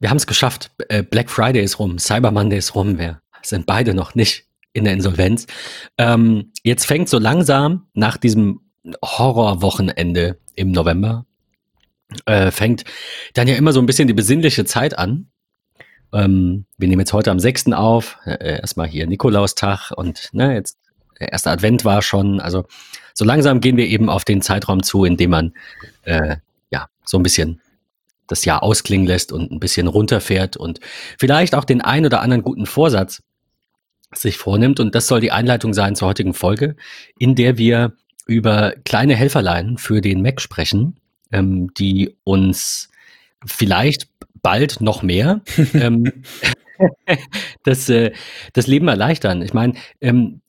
wir haben es geschafft. Äh, Black Friday ist rum, Cyber Monday ist rum. Wir sind beide noch nicht in der Insolvenz. Ähm, jetzt fängt so langsam nach diesem Horrorwochenende im November, äh, fängt dann ja immer so ein bisschen die besinnliche Zeit an. Ähm, wir nehmen jetzt heute am 6. auf, äh, erstmal hier Nikolaustag und ne, jetzt der erste Advent war schon. Also so langsam gehen wir eben auf den Zeitraum zu, in dem man äh, ja so ein bisschen das Jahr ausklingen lässt und ein bisschen runterfährt und vielleicht auch den ein oder anderen guten Vorsatz sich vornimmt. Und das soll die Einleitung sein zur heutigen Folge, in der wir über kleine Helferlein für den Mac sprechen, ähm, die uns vielleicht bald noch mehr ähm, das, äh, das Leben erleichtern. Ich meine, ähm,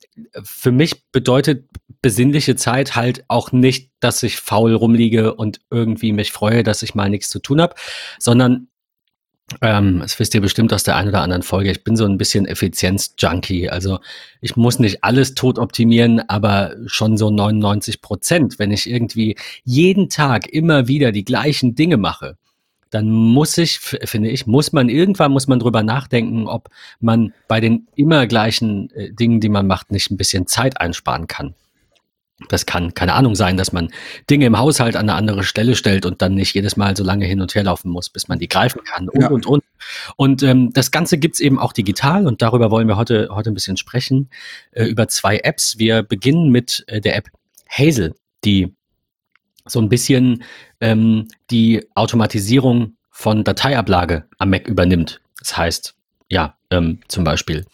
für mich bedeutet besinnliche Zeit halt auch nicht, dass ich faul rumliege und irgendwie mich freue, dass ich mal nichts zu tun habe, sondern ähm, das wisst ihr bestimmt aus der einen oder anderen Folge. Ich bin so ein bisschen Effizienz-Junkie. Also ich muss nicht alles tot optimieren, aber schon so 99 Prozent. Wenn ich irgendwie jeden Tag immer wieder die gleichen Dinge mache, dann muss ich, finde ich, muss man irgendwann muss man drüber nachdenken, ob man bei den immer gleichen äh, Dingen, die man macht, nicht ein bisschen Zeit einsparen kann. Das kann, keine Ahnung, sein, dass man Dinge im Haushalt an eine andere Stelle stellt und dann nicht jedes Mal so lange hin und her laufen muss, bis man die greifen kann und, ja. und, und. Und ähm, das Ganze gibt's eben auch digital und darüber wollen wir heute, heute ein bisschen sprechen, äh, über zwei Apps. Wir beginnen mit äh, der App Hazel, die so ein bisschen ähm, die Automatisierung von Dateiablage am Mac übernimmt. Das heißt, ja, ähm, zum Beispiel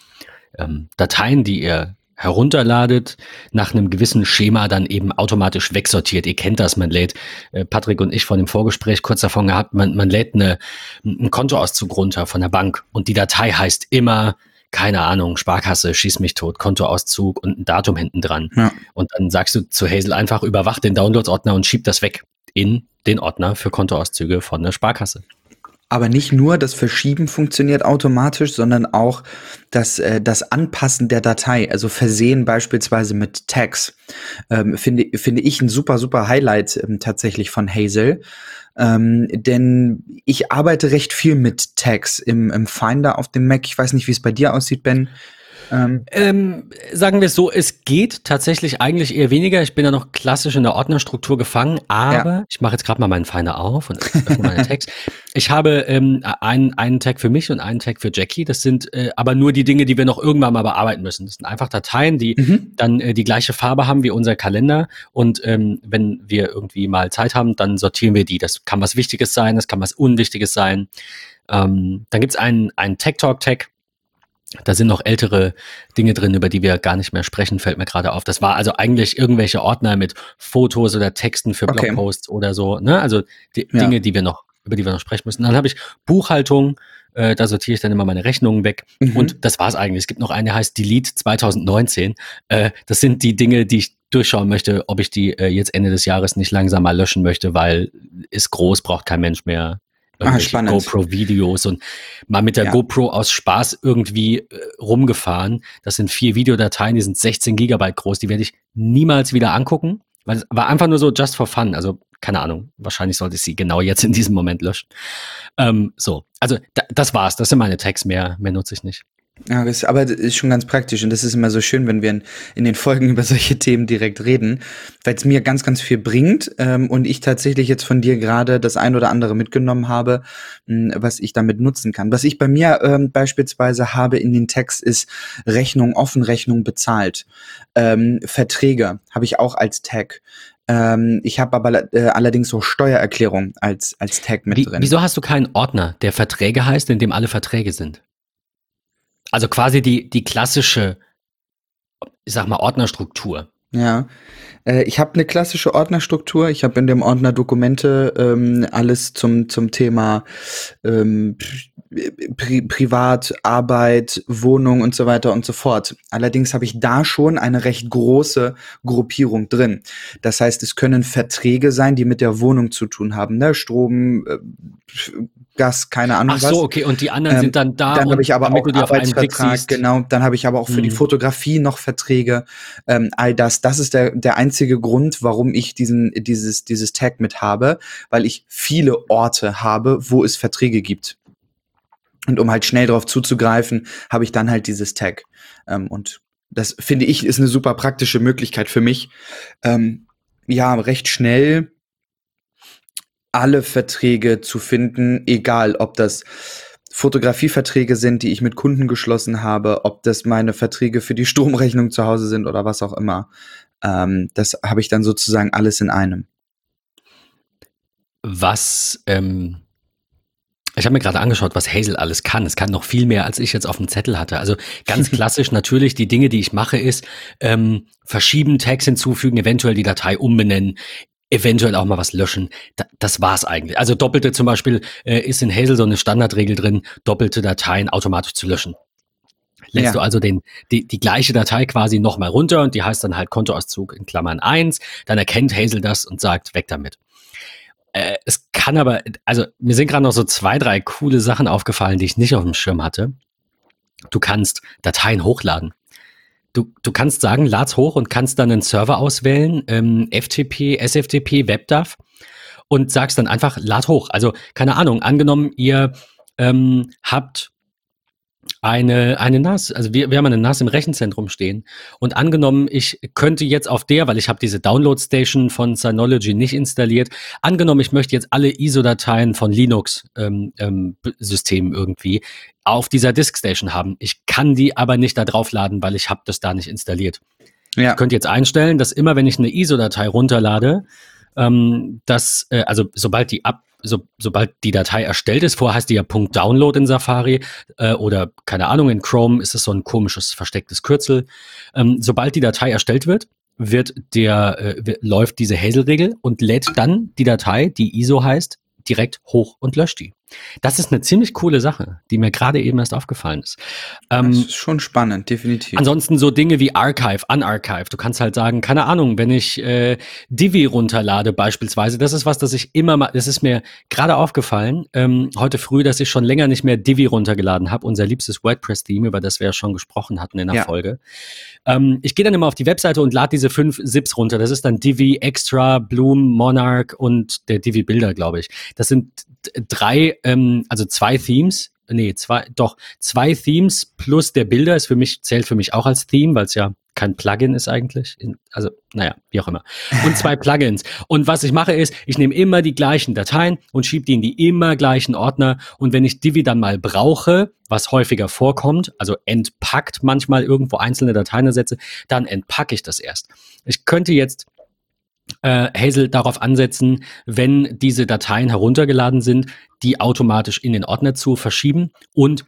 ähm, Dateien, die ihr herunterladet, nach einem gewissen Schema dann eben automatisch wegsortiert. Ihr kennt das, man lädt, äh, Patrick und ich von dem Vorgespräch kurz davon gehabt, man, man lädt eine, einen Kontoauszug runter von der Bank und die Datei heißt immer, keine Ahnung, Sparkasse, schieß mich tot, Kontoauszug und ein Datum hinten dran. Ja. Und dann sagst du zu Hazel einfach, überwacht den Downloads-Ordner und schieb das weg in den Ordner für Kontoauszüge von der Sparkasse. Aber nicht nur das Verschieben funktioniert automatisch, sondern auch das, äh, das Anpassen der Datei, also Versehen beispielsweise mit Tags, ähm, finde, finde ich ein super, super Highlight ähm, tatsächlich von Hazel. Ähm, denn ich arbeite recht viel mit Tags im, im Finder auf dem Mac. Ich weiß nicht, wie es bei dir aussieht, Ben. Ähm, ähm, sagen wir es so, es geht tatsächlich eigentlich eher weniger. Ich bin ja noch klassisch in der Ordnerstruktur gefangen, aber ja. ich mache jetzt gerade mal meinen Finder auf und öffne meine Tags. Ich habe ähm, einen, einen Tag für mich und einen Tag für Jackie. Das sind äh, aber nur die Dinge, die wir noch irgendwann mal bearbeiten müssen. Das sind einfach Dateien, die mhm. dann äh, die gleiche Farbe haben wie unser Kalender. Und ähm, wenn wir irgendwie mal Zeit haben, dann sortieren wir die. Das kann was Wichtiges sein, das kann was Unwichtiges sein. Ähm, dann gibt's einen, einen Tech Talk Tag da sind noch ältere Dinge drin, über die wir gar nicht mehr sprechen, fällt mir gerade auf. Das war also eigentlich irgendwelche Ordner mit Fotos oder Texten für okay. Blogposts oder so. Ne? Also die ja. Dinge, die wir noch, über die wir noch sprechen müssen. Dann habe ich Buchhaltung, äh, da sortiere ich dann immer meine Rechnungen weg. Mhm. Und das war's eigentlich. Es gibt noch eine, die heißt Delete 2019. Äh, das sind die Dinge, die ich durchschauen möchte, ob ich die äh, jetzt Ende des Jahres nicht langsam mal löschen möchte, weil ist groß, braucht kein Mensch mehr ah, GoPro-Videos und mal mit der ja. GoPro aus Spaß irgendwie äh, rumgefahren. Das sind vier Videodateien, die sind 16 Gigabyte groß, die werde ich niemals wieder angucken, weil es war einfach nur so just for fun. Also keine Ahnung, wahrscheinlich sollte ich sie genau jetzt in diesem Moment löschen. Ähm, so, also da, das war's, das sind meine Tags, mehr, mehr nutze ich nicht. Ja, das, aber das ist schon ganz praktisch und das ist immer so schön, wenn wir in, in den Folgen über solche Themen direkt reden, weil es mir ganz, ganz viel bringt ähm, und ich tatsächlich jetzt von dir gerade das ein oder andere mitgenommen habe, mh, hm, was ich damit nutzen kann. Was ich bei mir ähm, beispielsweise habe in den Text ist Rechnung offen, Rechnung bezahlt. Ähm, Verträge habe ich auch als Tag. Ähm, ich habe aber äh, allerdings so Steuererklärung als, als Tag mit Wie, drin. Wieso hast du keinen Ordner, der Verträge heißt, in dem alle Verträge sind? Also quasi die, die klassische, ich sag mal, Ordnerstruktur. Ja, äh, ich habe eine klassische Ordnerstruktur. Ich habe in dem Ordner Dokumente ähm, alles zum, zum Thema ähm, Pri Privat, Arbeit, Wohnung und so weiter und so fort. Allerdings habe ich da schon eine recht große Gruppierung drin. Das heißt, es können Verträge sein, die mit der Wohnung zu tun haben. Ne? Strom, äh, Gas, keine Ahnung Ach so, was. okay, und die anderen ähm, sind dann da. Dann habe ich aber auch Arbeitsvertrag, genau. Dann habe ich aber auch für mhm. die Fotografie noch Verträge. Ähm, all das, das ist der, der einzige Grund, warum ich diesen, dieses, dieses Tag mit habe, weil ich viele Orte habe, wo es Verträge gibt. Und um halt schnell darauf zuzugreifen, habe ich dann halt dieses Tag. Ähm, und das finde ich ist eine super praktische Möglichkeit für mich, ähm, ja, recht schnell alle Verträge zu finden, egal ob das Fotografieverträge sind, die ich mit Kunden geschlossen habe, ob das meine Verträge für die Stromrechnung zu Hause sind oder was auch immer. Ähm, das habe ich dann sozusagen alles in einem. Was, ähm, ich habe mir gerade angeschaut, was Hazel alles kann. Es kann noch viel mehr, als ich jetzt auf dem Zettel hatte. Also ganz klassisch natürlich, die Dinge, die ich mache, ist ähm, verschieben, Tags hinzufügen, eventuell die Datei umbenennen, eventuell auch mal was löschen. Da, das war's eigentlich. Also doppelte zum Beispiel äh, ist in Hazel so eine Standardregel drin, doppelte Dateien automatisch zu löschen. Lässt ja. du also den, die, die gleiche Datei quasi nochmal runter und die heißt dann halt Kontoauszug in Klammern eins. dann erkennt Hazel das und sagt, weg damit. Äh, es kann aber, also mir sind gerade noch so zwei, drei coole Sachen aufgefallen, die ich nicht auf dem Schirm hatte. Du kannst Dateien hochladen. Du, du kannst sagen, lad's hoch und kannst dann einen Server auswählen, ähm, FTP, SFTP, WebDAV und sagst dann einfach, lad hoch. Also keine Ahnung, angenommen, ihr ähm, habt eine, eine NAS, also wir, wir haben eine NAS im Rechenzentrum stehen und angenommen, ich könnte jetzt auf der, weil ich habe diese Download Station von Synology nicht installiert, angenommen, ich möchte jetzt alle ISO-Dateien von Linux-Systemen ähm, ähm, irgendwie auf dieser Disk Station haben. Ich kann die aber nicht da draufladen, weil ich habe das da nicht installiert. Ja. Ich könnte jetzt einstellen, dass immer, wenn ich eine ISO-Datei runterlade, ähm, dass, äh, also sobald die ab so, sobald die Datei erstellt ist, vorher heißt die ja Punkt Download in Safari äh, oder keine Ahnung, in Chrome ist es so ein komisches verstecktes Kürzel. Ähm, sobald die Datei erstellt wird, wird der, äh, läuft diese Hazel-Regel und lädt dann die Datei, die ISO heißt, direkt hoch und löscht die. Das ist eine ziemlich coole Sache, die mir gerade eben erst aufgefallen ist. Ähm, das ist schon spannend, definitiv. Ansonsten so Dinge wie Archive, Unarchive. Du kannst halt sagen, keine Ahnung, wenn ich äh, Divi runterlade beispielsweise, das ist was, das ich immer mal, das ist mir gerade aufgefallen, ähm, heute früh, dass ich schon länger nicht mehr Divi runtergeladen habe, unser liebstes WordPress-Theme, über das wir ja schon gesprochen hatten in der ja. Folge. Ähm, ich gehe dann immer auf die Webseite und lade diese fünf Zips runter. Das ist dann Divi, Extra, Bloom, Monarch und der Divi Bilder, glaube ich. Das sind drei, ähm, also zwei Themes, nee, zwei, doch, zwei Themes plus der Bilder ist für mich, zählt für mich auch als Theme, weil es ja kein Plugin ist eigentlich. In, also, naja, wie auch immer. Und zwei Plugins. Und was ich mache ist, ich nehme immer die gleichen Dateien und schiebe die in die immer gleichen Ordner. Und wenn ich Divi dann mal brauche, was häufiger vorkommt, also entpackt manchmal irgendwo einzelne Dateien ersetze, dann entpacke ich das erst. Ich könnte jetzt äh, Hazel darauf ansetzen, wenn diese Dateien heruntergeladen sind, die automatisch in den Ordner zu verschieben und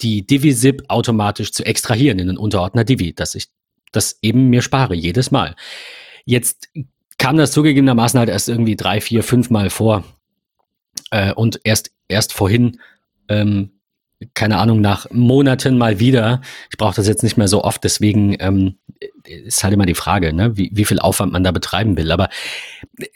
die Divi-Zip automatisch zu extrahieren in den Unterordner Divi, dass ich das eben mir spare, jedes Mal. Jetzt kam das zugegebenermaßen halt erst irgendwie drei, vier, fünf Mal vor. Äh, und erst, erst vorhin ähm, keine Ahnung, nach Monaten mal wieder. Ich brauche das jetzt nicht mehr so oft, deswegen ähm, ist halt immer die Frage, ne, wie, wie viel Aufwand man da betreiben will. Aber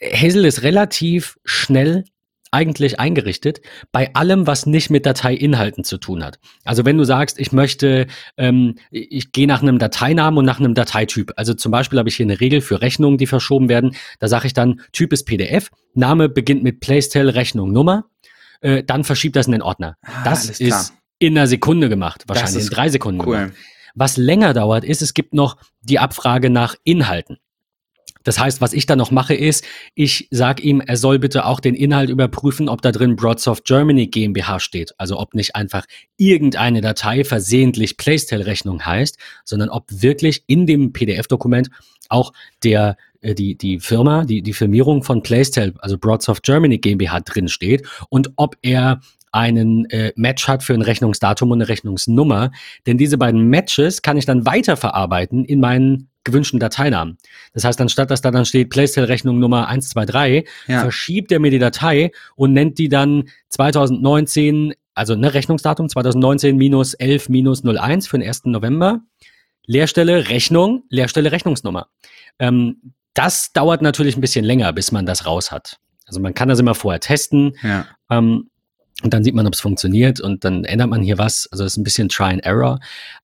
Hazel ist relativ schnell eigentlich eingerichtet bei allem, was nicht mit Dateiinhalten zu tun hat. Also wenn du sagst, ich möchte, ähm, ich gehe nach einem Dateinamen und nach einem Dateityp. Also zum Beispiel habe ich hier eine Regel für Rechnungen, die verschoben werden. Da sage ich dann, Typ ist PDF, Name beginnt mit Playstyle, Rechnung, Nummer äh, dann verschiebt das in den Ordner. Ah, das ist in einer Sekunde gemacht, wahrscheinlich in drei Sekunden cool. gemacht. Was länger dauert, ist, es gibt noch die Abfrage nach Inhalten. Das heißt, was ich da noch mache, ist, ich sage ihm, er soll bitte auch den Inhalt überprüfen, ob da drin Broadsoft Germany GmbH steht. Also ob nicht einfach irgendeine Datei versehentlich Playstyle-Rechnung heißt, sondern ob wirklich in dem PDF-Dokument auch der die, die Firma, die, die Firmierung von Playstyle, also Broadsoft Germany GmbH drin steht und ob er einen äh, Match hat für ein Rechnungsdatum und eine Rechnungsnummer. Denn diese beiden Matches kann ich dann weiterverarbeiten in meinen gewünschten Dateinamen. Das heißt, anstatt dass da dann steht Playstyle-Rechnung Nummer 123, ja. verschiebt er mir die Datei und nennt die dann 2019, also ne Rechnungsdatum 2019 minus 11 minus 01 für den 1. November. Leerstelle Rechnung, Leerstelle Rechnungsnummer. Ähm, das dauert natürlich ein bisschen länger, bis man das raus hat. Also man kann das immer vorher testen. Ja. Ähm, und dann sieht man, ob es funktioniert und dann ändert man hier was. Also das ist ein bisschen Try and Error.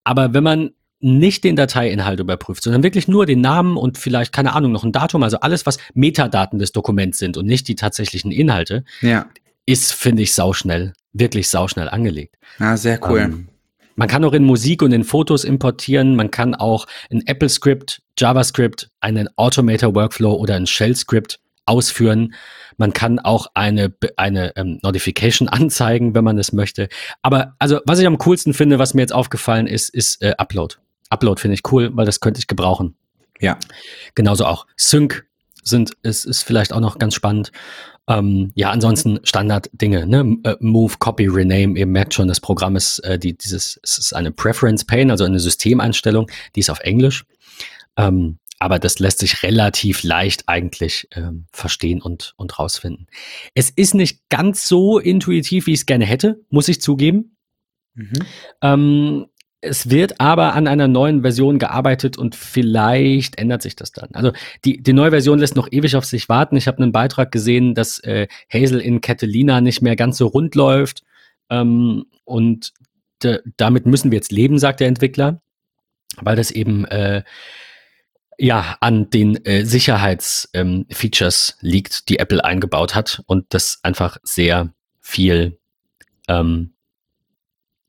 Aber wenn man nicht den Dateiinhalt überprüft, sondern wirklich nur den Namen und vielleicht, keine Ahnung, noch ein Datum, also alles, was Metadaten des Dokuments sind und nicht die tatsächlichen Inhalte, ja. ist, finde ich, sauschnell. wirklich sauschnell angelegt. Ja, sehr cool. Ähm, man kann auch in Musik und in Fotos importieren. Man kann auch ein Apple-Script, JavaScript, einen Automator-Workflow oder ein Shell-Script ausführen. Man kann auch eine, eine ähm, Notification anzeigen, wenn man es möchte. Aber also, was ich am coolsten finde, was mir jetzt aufgefallen ist, ist äh, Upload. Upload finde ich cool, weil das könnte ich gebrauchen. Ja. Genauso auch Sync sind, ist, ist vielleicht auch noch ganz spannend. Ähm, ja, ansonsten Standard-Dinge, ne? Äh, Move, Copy, Rename, ihr merkt schon, das Programm ist äh, die, dieses, es ist eine Preference Pane, also eine Systemeinstellung, die ist auf Englisch. Ähm, aber das lässt sich relativ leicht eigentlich ähm, verstehen und, und rausfinden. Es ist nicht ganz so intuitiv, wie ich es gerne hätte, muss ich zugeben. Mhm. Ähm, es wird aber an einer neuen Version gearbeitet und vielleicht ändert sich das dann. Also die, die neue Version lässt noch ewig auf sich warten. Ich habe einen Beitrag gesehen, dass äh, Hazel in Catalina nicht mehr ganz so rund läuft. Ähm, und damit müssen wir jetzt leben, sagt der Entwickler, weil das eben äh, ja, an den äh, Sicherheitsfeatures ähm, liegt, die Apple eingebaut hat und das einfach sehr viel ähm,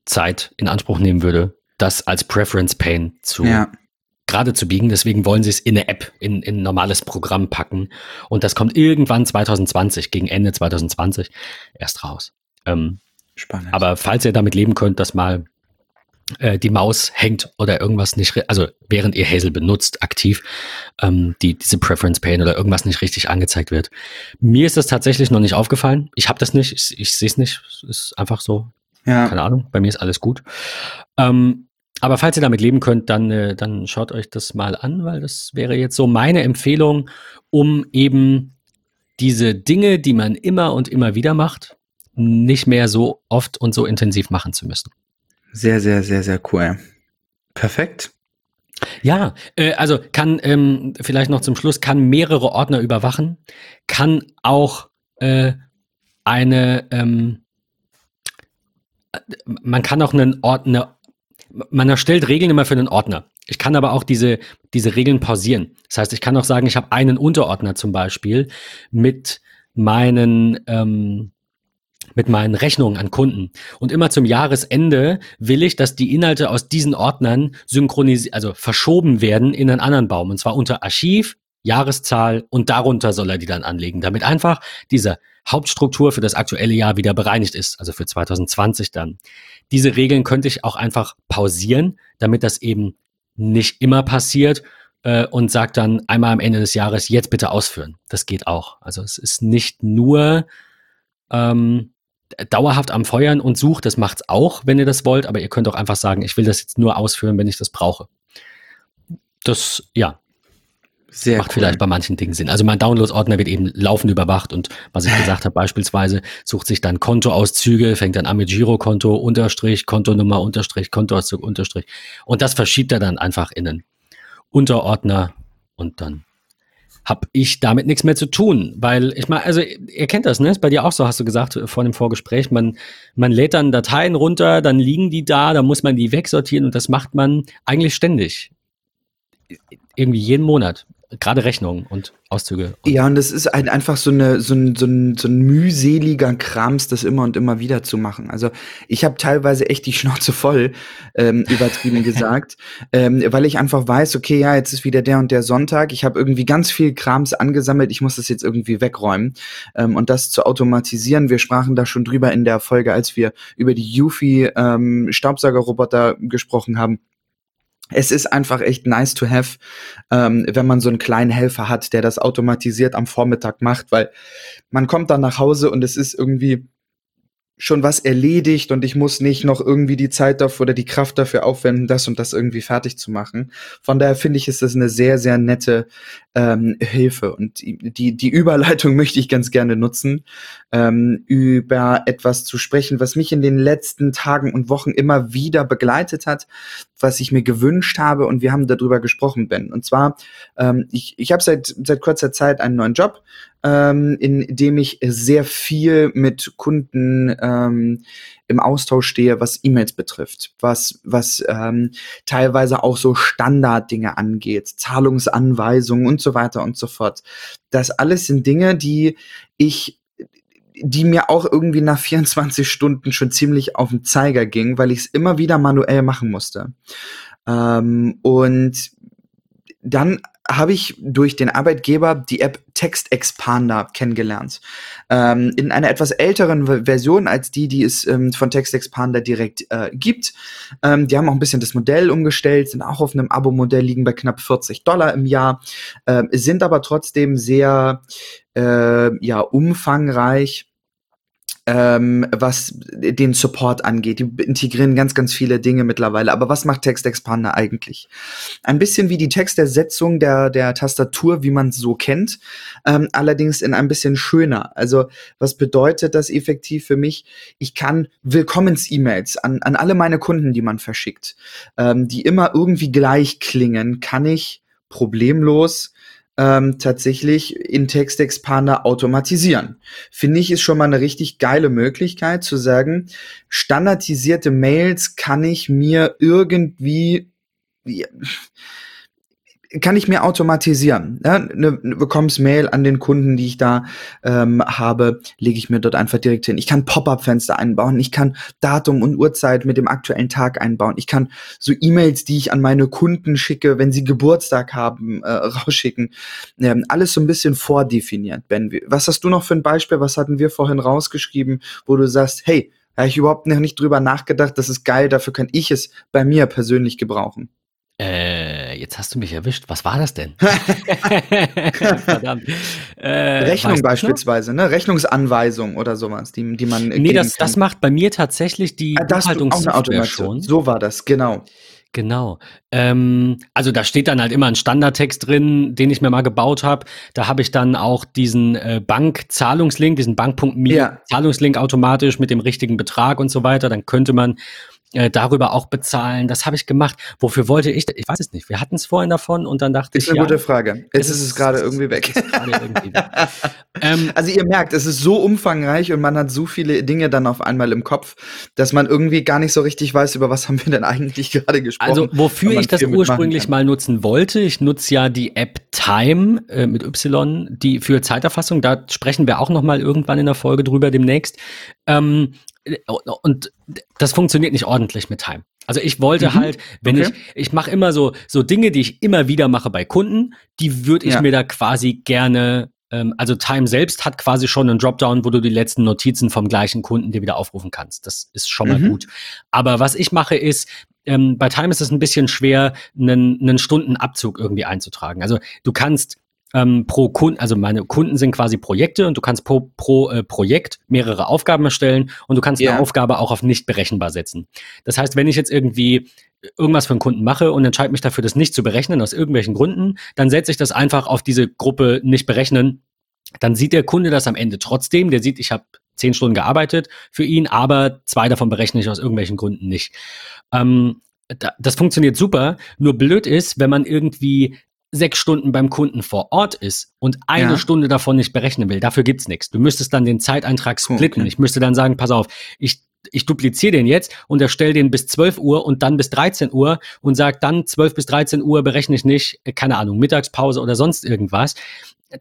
Zeit in Anspruch nehmen würde, das als Preference Pane zu ja. gerade zu biegen. Deswegen wollen sie es in eine App, in, in ein normales Programm packen. Und das kommt irgendwann 2020, gegen Ende 2020 erst raus. Ähm, Spannend. Aber falls ihr damit leben könnt, dass mal äh, die Maus hängt oder irgendwas nicht, also während ihr Hazel benutzt, aktiv, ähm, die, diese Preference Pane oder irgendwas nicht richtig angezeigt wird. Mir ist das tatsächlich noch nicht aufgefallen. Ich habe das nicht, ich, ich sehe es nicht. Es ist einfach so. Ja. Keine Ahnung, bei mir ist alles gut. Ähm, aber falls ihr damit leben könnt, dann, äh, dann schaut euch das mal an, weil das wäre jetzt so meine Empfehlung, um eben diese Dinge, die man immer und immer wieder macht, nicht mehr so oft und so intensiv machen zu müssen. Sehr, sehr, sehr, sehr cool. Perfekt. Ja, äh, also kann ähm, vielleicht noch zum Schluss, kann mehrere Ordner überwachen, kann auch äh, eine, ähm, man kann auch einen Ordner, man erstellt Regeln immer für einen Ordner. Ich kann aber auch diese, diese Regeln pausieren. Das heißt, ich kann auch sagen, ich habe einen Unterordner zum Beispiel mit meinen, ähm, mit meinen Rechnungen an Kunden. Und immer zum Jahresende will ich, dass die Inhalte aus diesen Ordnern synchronisiert, also verschoben werden in einen anderen Baum. Und zwar unter Archiv, Jahreszahl und darunter soll er die dann anlegen, damit einfach diese Hauptstruktur für das aktuelle Jahr wieder bereinigt ist, also für 2020 dann. Diese Regeln könnte ich auch einfach pausieren, damit das eben nicht immer passiert äh, und sagt dann einmal am Ende des Jahres, jetzt bitte ausführen. Das geht auch. Also es ist nicht nur ähm, dauerhaft am Feuern und sucht, das macht's auch, wenn ihr das wollt, aber ihr könnt auch einfach sagen, ich will das jetzt nur ausführen, wenn ich das brauche. Das, ja. Sehr macht cool. vielleicht bei manchen Dingen Sinn. Also mein Downloads-Ordner wird eben laufend überwacht und was ich gesagt habe, beispielsweise sucht sich dann Kontoauszüge, fängt dann an mit Girokonto, Unterstrich, Kontonummer, Unterstrich, Kontoauszug, Unterstrich. Und das verschiebt er dann einfach in einen Unterordner und dann habe ich damit nichts mehr zu tun, weil ich meine, also ihr kennt das, ne? Ist bei dir auch so, hast du gesagt vor dem Vorgespräch, man man lädt dann Dateien runter, dann liegen die da, dann muss man die wegsortieren und das macht man eigentlich ständig. Irgendwie jeden Monat gerade Rechnungen und Auszüge. Und ja, und das ist halt einfach so, eine, so, ein, so, ein, so ein mühseliger Krams, das immer und immer wieder zu machen. Also ich habe teilweise echt die Schnauze voll, ähm, übertrieben gesagt, ähm, weil ich einfach weiß, okay, ja, jetzt ist wieder der und der Sonntag. Ich habe irgendwie ganz viel Krams angesammelt, ich muss das jetzt irgendwie wegräumen. Ähm, und das zu automatisieren, wir sprachen da schon drüber in der Folge, als wir über die Yuffie ähm, Staubsaugerroboter gesprochen haben es ist einfach echt nice to have, ähm, wenn man so einen kleinen Helfer hat, der das automatisiert am Vormittag macht, weil man kommt dann nach Hause und es ist irgendwie schon was erledigt und ich muss nicht noch irgendwie die Zeit dafür oder die Kraft dafür aufwenden, das und das irgendwie fertig zu machen. Von daher finde ich, ist das eine sehr, sehr nette ähm, Hilfe. Und die, die Überleitung möchte ich ganz gerne nutzen, ähm, über etwas zu sprechen, was mich in den letzten Tagen und Wochen immer wieder begleitet hat, was ich mir gewünscht habe und wir haben darüber gesprochen, Ben. Und zwar, ähm, ich, ich habe seit, seit kurzer Zeit einen neuen Job, ähm, in dem ich sehr viel mit Kunden ähm, im Austausch stehe, was E-Mails betrifft, was, was ähm, teilweise auch so Standarddinge angeht, Zahlungsanweisungen und so weiter und so fort. Das alles sind Dinge, die ich die mir auch irgendwie nach 24 Stunden schon ziemlich auf den Zeiger ging, weil ich es immer wieder manuell machen musste. Ähm, und dann habe ich durch den Arbeitgeber die App Text Expander kennengelernt. Ähm, in einer etwas älteren Version als die, die es ähm, von Text Expander direkt äh, gibt. Ähm, die haben auch ein bisschen das Modell umgestellt, sind auch auf einem Abo-Modell, liegen bei knapp 40 Dollar im Jahr, äh, sind aber trotzdem sehr äh, ja, umfangreich ähm, was den Support angeht. Die integrieren ganz, ganz viele Dinge mittlerweile. Aber was macht Text Expander eigentlich? Ein bisschen wie die Textersetzung der, der Tastatur, wie man es so kennt, ähm, allerdings in ein bisschen schöner. Also was bedeutet das effektiv für mich? Ich kann Willkommens-E-Mails an, an alle meine Kunden, die man verschickt, ähm, die immer irgendwie gleich klingen, kann ich problemlos ähm, tatsächlich in Text Expander automatisieren. Finde ich, ist schon mal eine richtig geile Möglichkeit zu sagen, standardisierte Mails kann ich mir irgendwie kann ich mir automatisieren. Ja, ne, ne, Mail an den Kunden, die ich da ähm, habe, lege ich mir dort einfach direkt hin. Ich kann Pop-up-Fenster einbauen, ich kann Datum und Uhrzeit mit dem aktuellen Tag einbauen, ich kann so E-Mails, die ich an meine Kunden schicke, wenn sie Geburtstag haben, äh, rausschicken. Ähm, alles so ein bisschen vordefiniert, Ben. Was hast du noch für ein Beispiel? Was hatten wir vorhin rausgeschrieben, wo du sagst, hey, habe ich überhaupt noch nicht drüber nachgedacht, das ist geil, dafür kann ich es bei mir persönlich gebrauchen. Äh, jetzt hast du mich erwischt. Was war das denn? Verdammt. Äh, Rechnung beispielsweise, ne? Rechnungsanweisung oder sowas, die, die man. Nee, das, das macht bei mir tatsächlich die ah, Buchhaltungssoftware schon. So war das, genau. Genau. Ähm, also da steht dann halt immer ein Standardtext drin, den ich mir mal gebaut habe. Da habe ich dann auch diesen äh, Bankzahlungslink, diesen Bank.me ja. Zahlungslink automatisch mit dem richtigen Betrag und so weiter. Dann könnte man äh, darüber auch bezahlen. Das habe ich gemacht. Wofür wollte ich? Ich weiß es nicht. Wir hatten es vorhin davon und dann dachte ist ich. Ist eine ja, gute Frage. Jetzt ist es gerade irgendwie weg. Irgendwie weg. ähm, also ihr merkt, es ist so umfangreich und man hat so viele Dinge dann auf einmal im Kopf, dass man irgendwie gar nicht so richtig weiß, über was haben wir denn eigentlich gerade gesprochen. Also wofür ich das ursprünglich mal nutzen wollte, ich nutze ja die App Time äh, mit Y, die für Zeiterfassung. Da sprechen wir auch noch mal irgendwann in der Folge drüber demnächst. Ähm, und das funktioniert nicht ordentlich mit Time. Also ich wollte mhm. halt, wenn okay. ich, ich mache immer so, so Dinge, die ich immer wieder mache bei Kunden, die würde ich ja. mir da quasi gerne, ähm, also Time selbst hat quasi schon einen Dropdown, wo du die letzten Notizen vom gleichen Kunden dir wieder aufrufen kannst. Das ist schon mal mhm. gut. Aber was ich mache ist, ähm, bei Time ist es ein bisschen schwer, einen, einen Stundenabzug irgendwie einzutragen. Also du kannst ähm, pro Kunden, also meine Kunden sind quasi Projekte und du kannst pro, pro äh, Projekt mehrere Aufgaben erstellen und du kannst yeah. eine Aufgabe auch auf nicht berechenbar setzen. Das heißt, wenn ich jetzt irgendwie irgendwas für einen Kunden mache und entscheide mich dafür, das nicht zu berechnen aus irgendwelchen Gründen, dann setze ich das einfach auf diese Gruppe nicht berechnen. Dann sieht der Kunde das am Ende trotzdem. Der sieht, ich habe zehn Stunden gearbeitet für ihn, aber zwei davon berechne ich aus irgendwelchen Gründen nicht. Ähm, das funktioniert super. Nur blöd ist, wenn man irgendwie sechs Stunden beim Kunden vor Ort ist und eine ja. Stunde davon nicht berechnen will, dafür gibt's nichts. Du müsstest dann den Zeiteintrag splitten. Okay. Ich müsste dann sagen, pass auf, ich ich dupliziere den jetzt und erstelle den bis 12 Uhr und dann bis 13 Uhr und sage dann 12 bis 13 Uhr berechne ich nicht, äh, keine Ahnung, Mittagspause oder sonst irgendwas.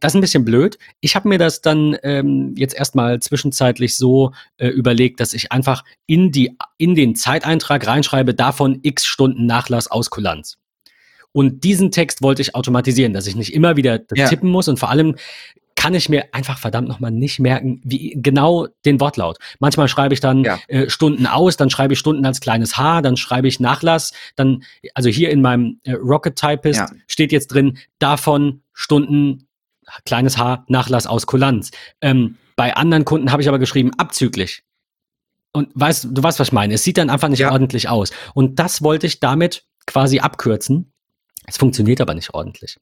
Das ist ein bisschen blöd. Ich habe mir das dann ähm, jetzt erstmal zwischenzeitlich so äh, überlegt, dass ich einfach in, die, in den Zeiteintrag reinschreibe, davon x Stunden Nachlass aus Kulanz. Und diesen Text wollte ich automatisieren, dass ich nicht immer wieder ja. tippen muss und vor allem kann ich mir einfach verdammt nochmal nicht merken, wie genau den Wortlaut. Manchmal schreibe ich dann ja. äh, Stunden aus, dann schreibe ich Stunden als kleines H, dann schreibe ich Nachlass, dann, also hier in meinem äh, Rocket Typist ja. steht jetzt drin, davon Stunden, kleines H, Nachlass aus Kulanz. Ähm, bei anderen Kunden habe ich aber geschrieben, abzüglich. Und weißt, du weißt, was ich meine. Es sieht dann einfach nicht ja. ordentlich aus. Und das wollte ich damit quasi abkürzen. Es funktioniert aber nicht ordentlich.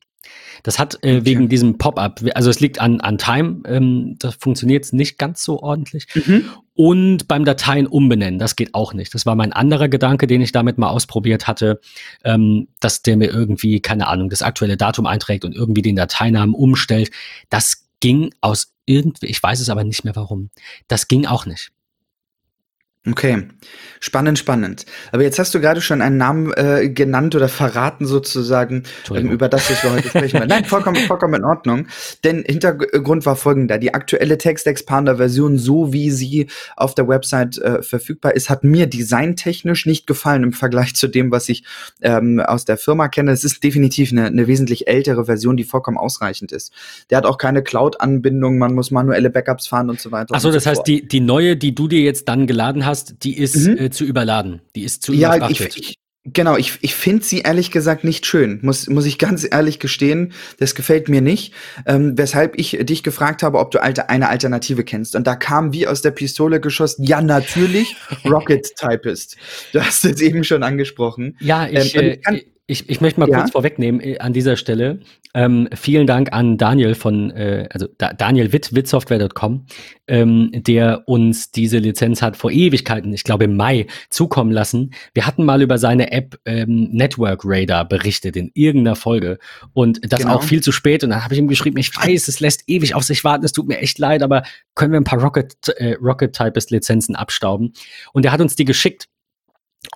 Das hat äh, wegen diesem Pop-up, also es liegt an, an Time, ähm, das funktioniert nicht ganz so ordentlich. Mhm. Und beim Dateien umbenennen, das geht auch nicht. Das war mein anderer Gedanke, den ich damit mal ausprobiert hatte, ähm, dass der mir irgendwie, keine Ahnung, das aktuelle Datum einträgt und irgendwie den Dateinamen umstellt. Das ging aus irgendwie, ich weiß es aber nicht mehr warum. Das ging auch nicht. Okay, spannend, spannend. Aber jetzt hast du gerade schon einen Namen äh, genannt oder verraten sozusagen ähm, über das, was wir heute sprechen. Nein, vollkommen, vollkommen in Ordnung. Denn Hintergrund war folgender. Die aktuelle Text-Expander-Version, so wie sie auf der Website äh, verfügbar ist, hat mir designtechnisch nicht gefallen im Vergleich zu dem, was ich ähm, aus der Firma kenne. Es ist definitiv eine, eine wesentlich ältere Version, die vollkommen ausreichend ist. Der hat auch keine Cloud-Anbindung, man muss manuelle Backups fahren und so weiter. Achso, das so heißt, die, die neue, die du dir jetzt dann geladen hast, hast, die ist mhm. äh, zu überladen. Die ist zu ja, überfrachtet. Ich, ich, genau, ich, ich finde sie ehrlich gesagt nicht schön, muss, muss ich ganz ehrlich gestehen. Das gefällt mir nicht. Ähm, weshalb ich dich gefragt habe, ob du alte, eine Alternative kennst. Und da kam wie aus der Pistole geschossen, ja, natürlich, Rocket Typist. Du hast es eben schon angesprochen. Ja, ich, ähm, ich, kann, ich, ich möchte mal ja? kurz vorwegnehmen äh, an dieser Stelle. Ähm, vielen Dank an Daniel von, äh, also da, Daniel Witt, wittsoftware.com, ähm, der uns diese Lizenz hat vor Ewigkeiten, ich glaube im Mai, zukommen lassen. Wir hatten mal über seine App ähm, Network Radar berichtet in irgendeiner Folge und das genau. auch viel zu spät. Und dann habe ich ihm geschrieben, ich weiß, es lässt ewig auf sich warten, es tut mir echt leid, aber können wir ein paar Rocket, äh, Rocket Typist Lizenzen abstauben? Und er hat uns die geschickt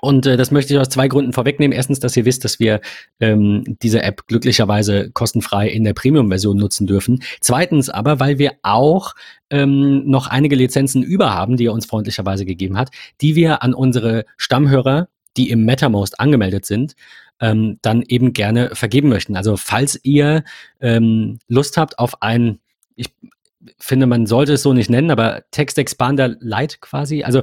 und äh, das möchte ich aus zwei Gründen vorwegnehmen. Erstens, dass ihr wisst, dass wir ähm, diese App glücklicherweise kostenfrei in der Premium-Version nutzen dürfen. Zweitens aber, weil wir auch ähm, noch einige Lizenzen über haben, die er uns freundlicherweise gegeben hat, die wir an unsere Stammhörer, die im MetaMost angemeldet sind, ähm, dann eben gerne vergeben möchten. Also falls ihr ähm, Lust habt auf ein ich finde, man sollte es so nicht nennen, aber Text Expander Lite quasi. Also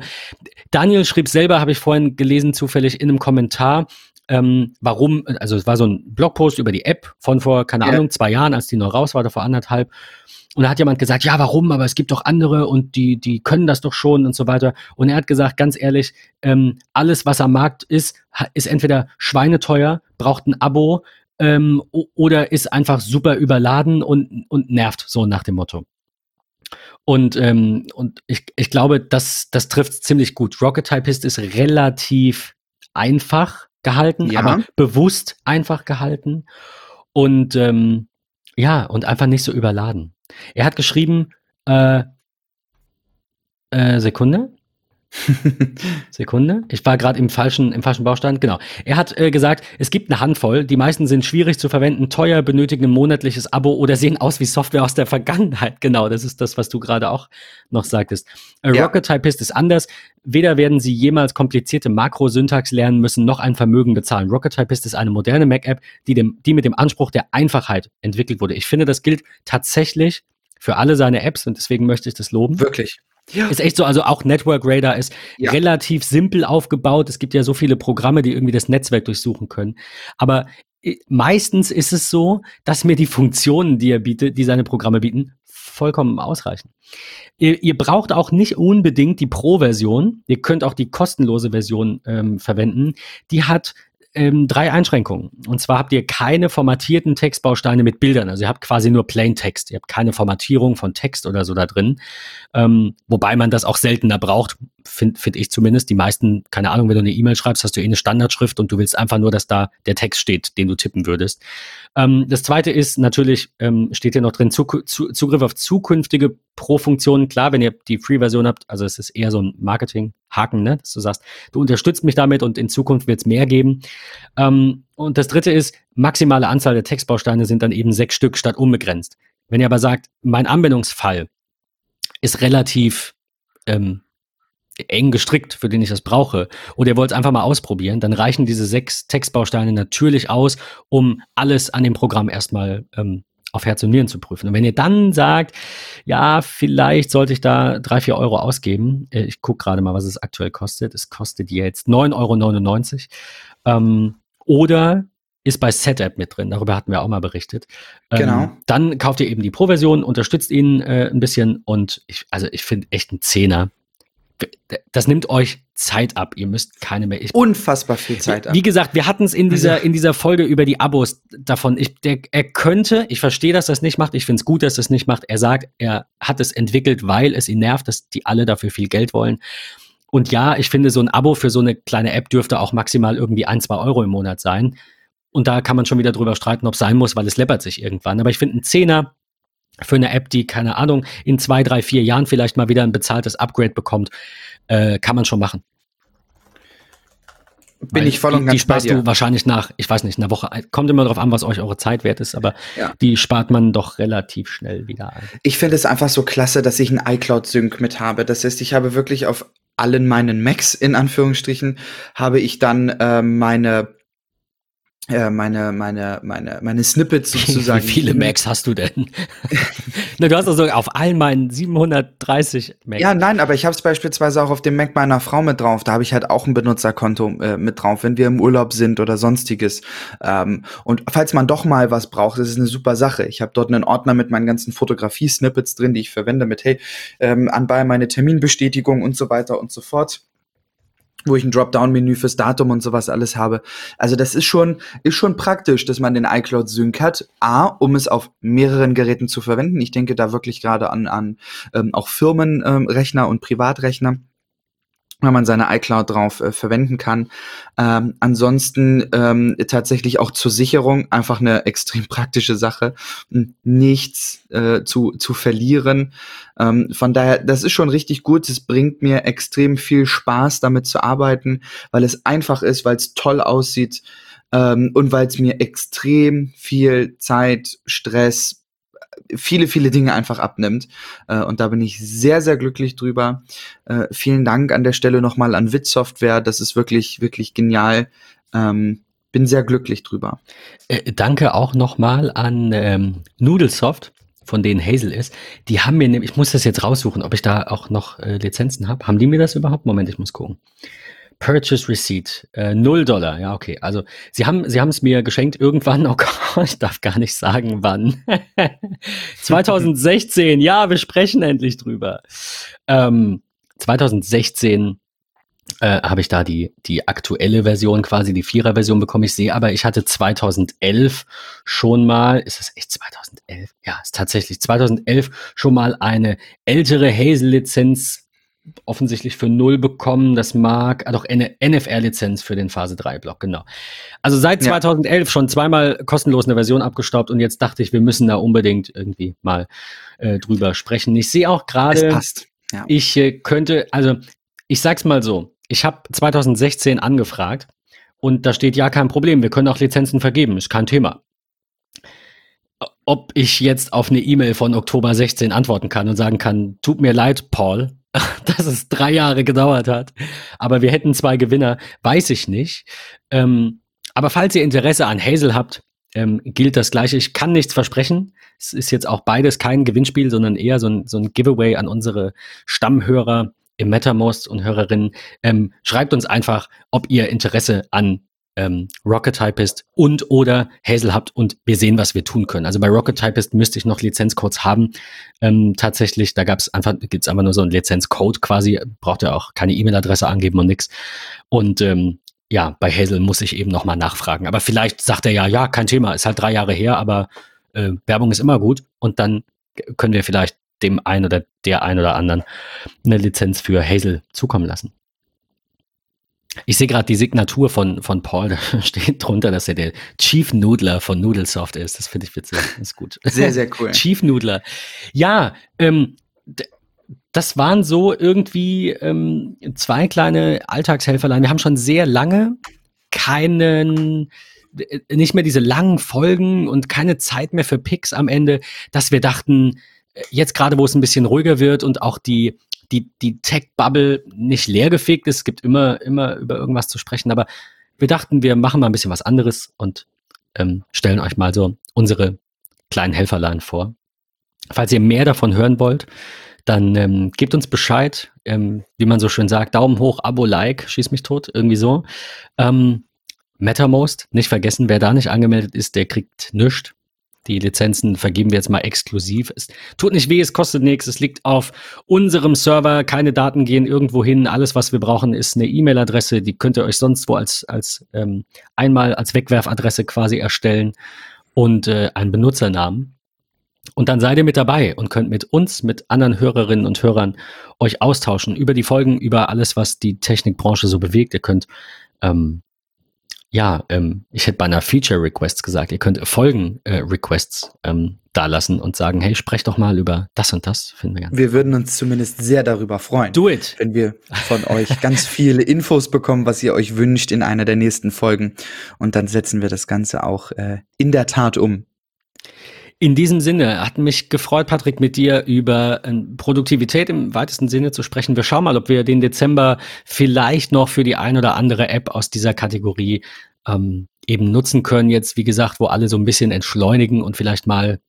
Daniel schrieb selber, habe ich vorhin gelesen, zufällig in einem Kommentar, ähm, warum, also es war so ein Blogpost über die App von vor, keine ja. Ahnung, zwei Jahren, als die neu raus war, oder vor anderthalb. Und da hat jemand gesagt, ja, warum? Aber es gibt doch andere und die, die können das doch schon und so weiter. Und er hat gesagt, ganz ehrlich, ähm, alles, was am Markt ist, ist entweder schweineteuer, braucht ein Abo ähm, oder ist einfach super überladen und, und nervt, so nach dem Motto. Und, ähm, und ich, ich glaube, das, das trifft ziemlich gut. Rocket Typist ist relativ einfach gehalten, ja. aber bewusst einfach gehalten. Und ähm, ja, und einfach nicht so überladen. Er hat geschrieben, äh, äh, Sekunde. Sekunde. Ich war gerade im falschen, im falschen Baustand. Genau. Er hat äh, gesagt, es gibt eine Handvoll. Die meisten sind schwierig zu verwenden, teuer, benötigen ein monatliches Abo oder sehen aus wie Software aus der Vergangenheit. Genau, das ist das, was du gerade auch noch sagtest. Äh, ja. Rocket Typist ist anders. Weder werden sie jemals komplizierte Makrosyntax lernen müssen, noch ein Vermögen bezahlen. Rocket Typist ist eine moderne Mac-App, die, dem, die mit dem Anspruch der Einfachheit entwickelt wurde. Ich finde, das gilt tatsächlich für alle seine Apps und deswegen möchte ich das loben. Wirklich. Ja. Ist echt so, also auch Network Radar ist ja. relativ simpel aufgebaut. Es gibt ja so viele Programme, die irgendwie das Netzwerk durchsuchen können. Aber äh, meistens ist es so, dass mir die Funktionen, die er bietet, die seine Programme bieten, vollkommen ausreichen. Ihr, ihr braucht auch nicht unbedingt die Pro-Version. Ihr könnt auch die kostenlose Version ähm, verwenden. Die hat ähm, drei Einschränkungen. Und zwar habt ihr keine formatierten Textbausteine mit Bildern. Also ihr habt quasi nur Plain Text. Ihr habt keine Formatierung von Text oder so da drin. Ähm, wobei man das auch seltener braucht, finde find ich zumindest. Die meisten, keine Ahnung, wenn du eine E-Mail schreibst, hast du eh eine Standardschrift und du willst einfach nur, dass da der Text steht, den du tippen würdest. Ähm, das zweite ist natürlich, ähm, steht hier noch drin, Zug Zugriff auf zukünftige Pro-Funktionen. Klar, wenn ihr die Free-Version habt, also es ist eher so ein Marketing-Haken, ne, dass du sagst, du unterstützt mich damit und in Zukunft wird es mehr geben. Ähm, und das dritte ist, maximale Anzahl der Textbausteine sind dann eben sechs Stück statt unbegrenzt. Wenn ihr aber sagt, mein Anwendungsfall ist relativ ähm, eng gestrickt, für den ich das brauche, oder ihr wollt es einfach mal ausprobieren, dann reichen diese sechs Textbausteine natürlich aus, um alles an dem Programm erstmal ähm, auf Herz und Nieren zu prüfen. Und wenn ihr dann sagt, ja, vielleicht sollte ich da drei, vier Euro ausgeben, äh, ich gucke gerade mal, was es aktuell kostet. Es kostet jetzt 9,99 Euro. Ähm, oder ist bei Setup mit drin, darüber hatten wir auch mal berichtet. Ähm, genau. Dann kauft ihr eben die Pro-Version, unterstützt ihn äh, ein bisschen und ich, also ich finde echt ein Zehner das nimmt euch Zeit ab. Ihr müsst keine mehr. Ich, Unfassbar viel Zeit ab. Wie gesagt, wir hatten es in dieser, also in dieser Folge über die Abos davon. Ich, der, er könnte, ich verstehe, dass er es nicht macht. Ich finde es gut, dass er es nicht macht. Er sagt, er hat es entwickelt, weil es ihn nervt, dass die alle dafür viel Geld wollen. Und ja, ich finde, so ein Abo für so eine kleine App dürfte auch maximal irgendwie ein, zwei Euro im Monat sein. Und da kann man schon wieder drüber streiten, ob es sein muss, weil es läppert sich irgendwann. Aber ich finde, ein Zehner für eine App, die, keine Ahnung, in zwei, drei, vier Jahren vielleicht mal wieder ein bezahltes Upgrade bekommt, äh, kann man schon machen. Bin Weil ich voll und ganz Die sparst du wahrscheinlich nach, ich weiß nicht, einer Woche. Kommt immer darauf an, was euch eure Zeit wert ist, aber ja. die spart man doch relativ schnell wieder ein. Ich finde es einfach so klasse, dass ich einen iCloud-Sync mit habe. Das heißt, ich habe wirklich auf allen meinen Macs in Anführungsstrichen habe ich dann äh, meine meine, meine, meine, meine Snippets sozusagen. Wie viele Macs hast du denn? Na, du hast also auf all meinen 730 Macs. Ja, nein, aber ich habe es beispielsweise auch auf dem Mac meiner Frau mit drauf. Da habe ich halt auch ein Benutzerkonto äh, mit drauf, wenn wir im Urlaub sind oder sonstiges. Ähm, und falls man doch mal was braucht, das ist eine super Sache. Ich habe dort einen Ordner mit meinen ganzen Fotografie-Snippets drin, die ich verwende mit, hey, ähm, anbei meine Terminbestätigung und so weiter und so fort wo ich ein Dropdown-Menü fürs Datum und sowas alles habe. Also das ist schon, ist schon praktisch, dass man den iCloud Sync hat. A, um es auf mehreren Geräten zu verwenden. Ich denke da wirklich gerade an, an ähm, auch Firmenrechner ähm, und Privatrechner wenn man seine iCloud drauf äh, verwenden kann. Ähm, ansonsten ähm, tatsächlich auch zur Sicherung einfach eine extrem praktische Sache, nichts äh, zu, zu verlieren. Ähm, von daher, das ist schon richtig gut. Es bringt mir extrem viel Spaß, damit zu arbeiten, weil es einfach ist, weil es toll aussieht ähm, und weil es mir extrem viel Zeit, Stress, viele, viele Dinge einfach abnimmt. Äh, und da bin ich sehr, sehr glücklich drüber. Äh, vielen Dank an der Stelle nochmal an Wit Software. Das ist wirklich, wirklich genial. Ähm, bin sehr glücklich drüber. Äh, danke auch nochmal an ähm, Noodlesoft, von denen Hazel ist. Die haben mir nämlich, ich muss das jetzt raussuchen, ob ich da auch noch äh, Lizenzen habe. Haben die mir das überhaupt? Moment, ich muss gucken. Purchase Receipt, äh, 0 Dollar, ja, okay. Also sie haben sie haben es mir geschenkt irgendwann, oh Gott, ich darf gar nicht sagen, wann. 2016, ja, wir sprechen endlich drüber. Ähm, 2016 äh, habe ich da die, die aktuelle Version, quasi die Vierer-Version bekommen. Ich sehe aber, ich hatte 2011 schon mal, ist das echt 2011? Ja, ist tatsächlich 2011 schon mal eine ältere Hazel-Lizenz offensichtlich für null bekommen. Das mag, ah, doch eine NFR-Lizenz für den Phase 3-Block, genau. Also seit 2011 ja. schon zweimal kostenlos eine Version abgestaubt und jetzt dachte ich, wir müssen da unbedingt irgendwie mal äh, drüber sprechen. Ich sehe auch gerade, ja. ich äh, könnte, also ich sag's mal so, ich habe 2016 angefragt und da steht ja kein Problem, wir können auch Lizenzen vergeben, ist kein Thema ob ich jetzt auf eine E-Mail von Oktober 16 antworten kann und sagen kann, tut mir leid, Paul, dass es drei Jahre gedauert hat. Aber wir hätten zwei Gewinner, weiß ich nicht. Ähm, aber falls ihr Interesse an Hazel habt, ähm, gilt das Gleiche. Ich kann nichts versprechen. Es ist jetzt auch beides kein Gewinnspiel, sondern eher so ein, so ein Giveaway an unsere Stammhörer im MetaMost und Hörerinnen. Ähm, schreibt uns einfach, ob ihr Interesse an ähm, Rocket Typist und oder Hazel habt und wir sehen, was wir tun können. Also bei Rocket Typist müsste ich noch Lizenzcodes haben. Ähm, tatsächlich, da gab es einfach, gibt es einfach nur so einen Lizenzcode quasi, braucht ihr auch keine E-Mail-Adresse angeben und nix. Und ähm, ja, bei Hazel muss ich eben nochmal nachfragen. Aber vielleicht sagt er ja, ja, kein Thema, ist halt drei Jahre her, aber äh, Werbung ist immer gut und dann können wir vielleicht dem einen oder der einen oder anderen eine Lizenz für Hazel zukommen lassen. Ich sehe gerade die Signatur von, von Paul, da steht drunter, dass er der Chief Noodler von Noodlesoft ist. Das finde ich witzig. Das ist gut. Sehr, sehr cool. Chief Noodler. Ja, ähm, das waren so irgendwie ähm, zwei kleine Alltagshelferlein. Wir haben schon sehr lange keinen, nicht mehr diese langen Folgen und keine Zeit mehr für Picks am Ende, dass wir dachten, äh, jetzt gerade, wo es ein bisschen ruhiger wird und auch die die, die Tech-Bubble nicht leergefegt ist. Es gibt immer, immer über irgendwas zu sprechen, aber wir dachten, wir machen mal ein bisschen was anderes und ähm, stellen euch mal so unsere kleinen Helferlein vor. Falls ihr mehr davon hören wollt, dann ähm, gebt uns Bescheid, ähm, wie man so schön sagt, Daumen hoch, Abo, Like, schieß mich tot, irgendwie so. Ähm, MetaMost, nicht vergessen, wer da nicht angemeldet ist, der kriegt nichts. Die Lizenzen vergeben wir jetzt mal exklusiv. Es tut nicht weh, es kostet nichts. Es liegt auf unserem Server. Keine Daten gehen irgendwo hin. Alles, was wir brauchen, ist eine E-Mail-Adresse. Die könnt ihr euch sonst wo als, als ähm, einmal als Wegwerfadresse quasi erstellen und äh, einen Benutzernamen. Und dann seid ihr mit dabei und könnt mit uns, mit anderen Hörerinnen und Hörern euch austauschen über die Folgen, über alles, was die Technikbranche so bewegt. Ihr könnt ähm, ja, ähm, ich hätte bei einer Feature Requests gesagt, ihr könnt Folgen äh, Requests ähm, da lassen und sagen, hey, sprech doch mal über das und das, finden wir ganz Wir würden uns zumindest sehr darüber freuen. Do it. Wenn wir von euch ganz viele Infos bekommen, was ihr euch wünscht in einer der nächsten Folgen. Und dann setzen wir das Ganze auch äh, in der Tat um. In diesem Sinne hat mich gefreut, Patrick, mit dir über äh, Produktivität im weitesten Sinne zu sprechen. Wir schauen mal, ob wir den Dezember vielleicht noch für die ein oder andere App aus dieser Kategorie ähm, eben nutzen können. Jetzt, wie gesagt, wo alle so ein bisschen entschleunigen und vielleicht mal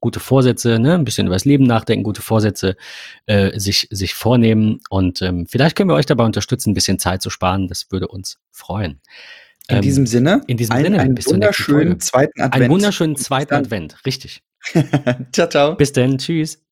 gute Vorsätze, ne, ein bisschen über das Leben nachdenken, gute Vorsätze äh, sich, sich vornehmen. Und ähm, vielleicht können wir euch dabei unterstützen, ein bisschen Zeit zu sparen. Das würde uns freuen. In ähm, diesem Sinne, in diesem ein, Sinne, einen wunderschönen zweiten Advent. Einen wunderschönen zweiten Advent, richtig. ciao, ciao. Bis dann, tschüss.